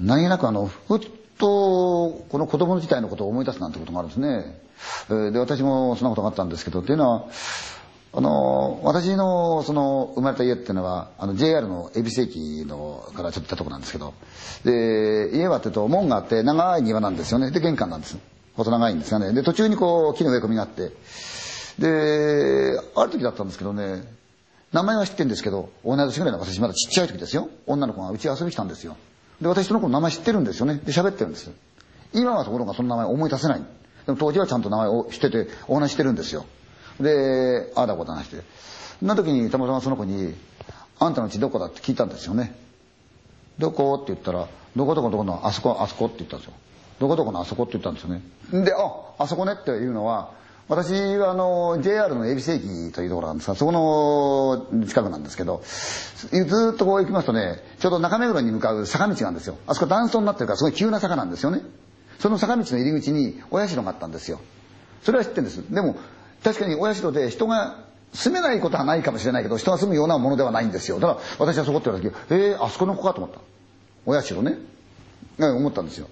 何気なくあの、ふっと、この子供自体のことを思い出すなんてことがあるんですね。で、私もそんなことがあったんですけど、っていうのは、あの、私の、その、生まれた家っていうのは、あの、JR の恵比寿駅の、からちょっと行ったとこなんですけど、で、家はっていうと、門があって、長い庭なんですよね。で、玄関なんです。細長いんですがね。で、途中にこう、木の植え込みがあって、で、ある時だったんですけどね、名前は知ってるんですけど、同い年ぐらいの私まだちっちゃい時ですよ。女の子がうち遊びに来たんですよ。で、私その子の名前知ってるんですよね。で、喋ってるんです。今はところがその名前思い出せない。でも当時はちゃんと名前を知ってて、お話してるんですよ。で、ああだこと話して。な時にたまたまその子に、あんたの家どこだって聞いたんですよね。どこ？って言ったら、どこどこどこのあそこ、あそこって言ったんですよ。どこどこのあそこって言ったんですよね。で、あ、あそこねっていうのは、私はあの、JR の恵比寿駅というところなんですが、そこの近くなんですけど、ずっとこう行きますとね、ちょうど中目黒に向かう坂道があるんですよ。あそこ段差になってるからすごい急な坂なんですよね。その坂道の入り口にお社があったんですよ。それは知ってるんです。でも、確かにお社で人が住めないことはないかもしれないけど、人が住むようなものではないんですよ。だから私はそこって言われた時、えー、あそこの子かと思った。お社ね。思ったんですよ。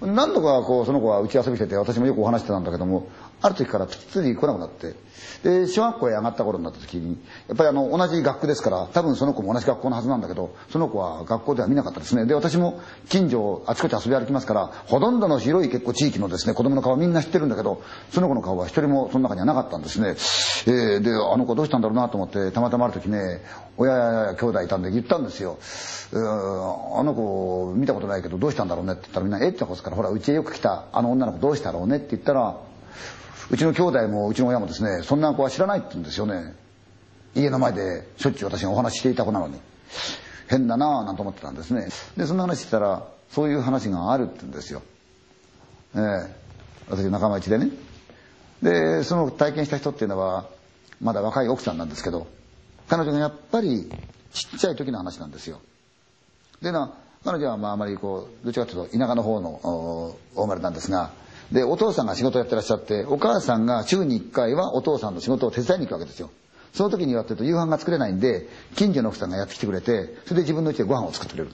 何度かこうその子は打ち遊びしてて私もよくお話してたんだけどもある時からプツリ来なくなって、で、小学校へ上がった頃になった時に、やっぱりあの、同じ学区ですから、多分その子も同じ学校のはずなんだけど、その子は学校では見なかったですね。で、私も近所あちこち遊び歩きますから、ほとんどの広い結構地域のですね、子供の顔みんな知ってるんだけど、その子の顔は一人もその中にはなかったんですね。えー、で、あの子どうしたんだろうなと思って、たまたまある時ね、親や兄弟いたんで言ったんですよ。うあの子見たことないけどどうしたんだろうねって言ったらみんな、えってこすから、ほら、うちへよく来たあの女の子どうしたろうねって言ったら、うちの兄弟もうちの親もですね、そんな子は知らないって言うんですよね。家の前でしょっちゅう私がお話ししていた子なのに。変だなぁなんて思ってたんですね。で、そんな話したら、そういう話があるって言うんですよ。ええー、私仲間内でね。で、その体験した人っていうのは、まだ若い奥さんなんですけど、彼女がやっぱりちっちゃい時の話なんですよ。でな、彼女はまああまりこう、どっちらかというと田舎の方の大生まれなんですが、で、お父さんが仕事をやってらっしゃって、お母さんが週に1回はお父さんの仕事を手伝いに行くわけですよ。その時にはってると夕飯が作れないんで、近所の奥さんがやってきてくれて、それで自分の家でご飯を作ってくれる。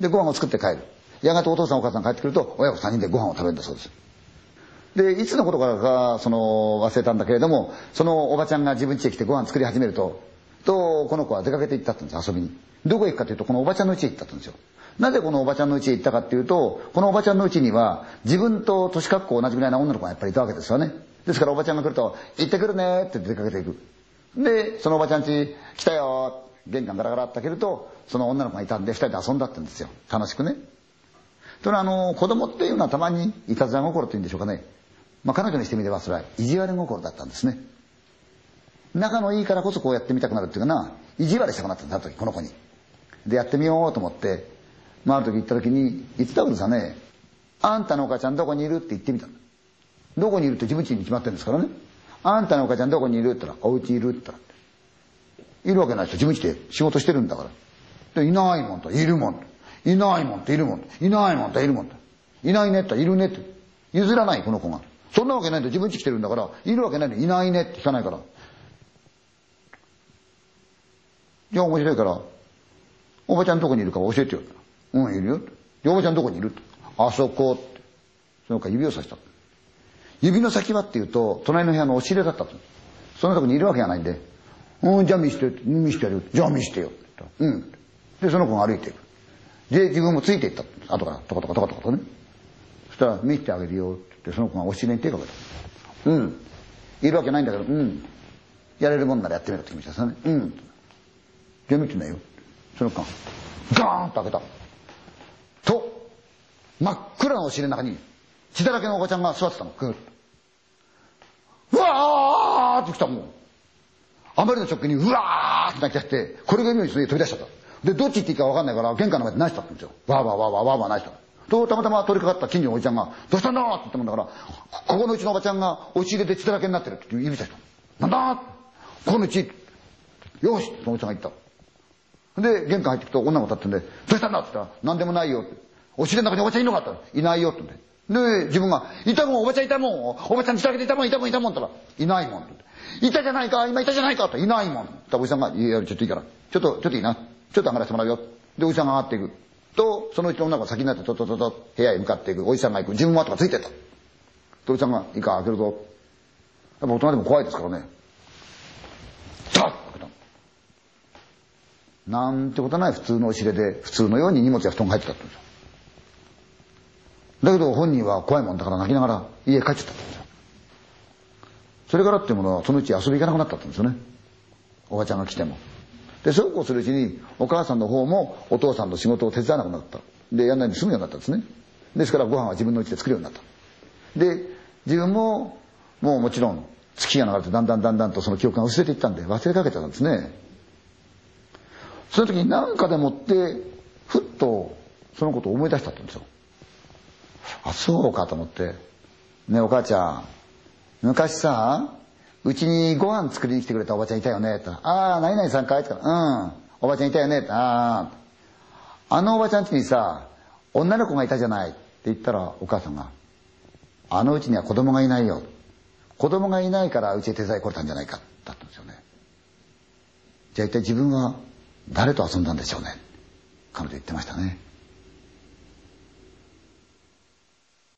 で、ご飯を作って帰る。やがてお父さんお母さん帰ってくると、親子3人でご飯を食べるんだそうです。で、いつのことからか、その、忘れたんだけれども、そのおばちゃんが自分家へ来てご飯作り始めると、と、この子は出かけて行ったってんです、遊びに。どこへ行くかというと、このおばちゃんの家へ行ったんですよ。なぜこのおばちゃんの家へ行ったかっていうと、このおばちゃんの家には、自分と年格好同じぐらいな女の子がやっぱりいたわけですよね。ですからおばちゃんが来ると、行ってくるねって出かけていく。で、そのおばちゃん家、来たよ玄関ガラガラって開けると、その女の子がいたんで、二人で遊んだってんですよ。楽しくね。というのは、あの、子供っていうのはたまにいたずら心っていうんでしょうかね。まあ彼女にしてみればそれは意地悪心だったんですね。仲のいいからこそこうやってみたくなるっていうかな、意地悪したくなったんだ、時、この子に。で、やってみようと思って、まあ、ある時行った時に、言ってたわけですよね。あんたのお母ちゃんどこにいるって言ってみたどこにいるって自分家に決まってるんですからね。あんたのお母ちゃんどこにいるって言ったら、お家いるって言ったら。いるわけないですよ。自分家で仕事してるんだから。で、いないもんと、いるもんと。いないもんと、いるもんと。いないもんと、いるもんと。いないねっているねって。譲らない、この子が。そんなわけないと自分家来てるんだから、いるわけないのいないねって聞かないから。じゃあ面白いから、おばちゃんどこにいるか教えてよ。うん、いるよ。で、おばちゃんどこにいる？あそこって。そのか指をさした。指の先はっていうと、隣の部屋の押し入れだったと。そのとこにいるわけがないんで、うん、じゃあ見して、見してやる。じゃあ見してよ。うん。で、その子が歩いていく。で、自分もついていった。後から、トコトコトコトコとね。そしたら、見せてあげるよってって、その子が押し入れに手をかけた。うん。いるわけないんだけど、うん。やれるもんならやってみろって言いましたね。うん。じゃあ見てなよ。その子が、ガーンと開けた。真っ暗な押し入れの中に、血だらけのおばちゃんが座ってたの、ぐーっと。うわーって来たもん。あまりのショックに、うわーって泣き出して、これが妙に飛び出しちゃった。で、どっち行っていいか分かんないから、玄関の前で泣いてたんですよ。わーわーわーわーわーわー泣いてた。と、たまたま通りかかった近所のおじちゃんが、どうしたんだって言ったもんだから、ここのうちのおばちゃんが押し入れで血だらけになってるって指さした。なんだここのうち、よしそのおじちゃんが言った。で、玄関入ってくと女が立ってんで、どうしたんだって言ったら、何でもないよって。お尻の中におばちゃんいるのかっていないよって。で、自分が、いたもん、おばちゃんいたもん、おばちゃん自宅でいたもん、いたもん、いたもんったら、いないもんって。いたじゃないか、今いたじゃないかっていないもん。っておじさんが、いや、ちょっといいから、ちょっと、ちょっといいな。ちょっと上がらせてもらうよ。で、おじさんが上がっていく。と、そのうちの女が先になってとととと部屋へ向かっていく。おじさんが行く。自分も後がついてった。おじさんが、いいか、開けるぞ。やっぱ大人でも怖いですからね。ザッ開けたなんてことない普通の押しれで、普通のように荷物や布団が入ってたって。だけど本人は怖いもんだから泣きながら家帰っちゃったんですよ。それからっていうものはそのうち遊び行かなくなったんですよね。おばちゃんが来ても。で、そうこうするうちに、お母さんの方もお父さんの仕事を手伝わなくなった。で、やんないで済むようになったんですね。ですからご飯は自分の家で作るようになった。で、自分も、もうもちろん、月が流れてだんだんだんだんとその記憶が薄れていったんで忘れかけてたんですね。その時に何かでもって、ふっとそのことを思い出したんですよ。あ、そうかと思って。ねお母ちゃん、昔さ、うちにご飯作りに来てくれたおばちゃんいたよねってああ、何々さんかいって言ったら、うん、おばちゃんいたよねってああ、あのおばちゃん家にさ、女の子がいたじゃないって言ったらお母さんが、あのうちには子供がいないよ。子供がいないからうちへ手伝い来れたんじゃないか、だったんですよね。じゃあ一体自分は誰と遊んだんでしょうね。彼女言ってましたね。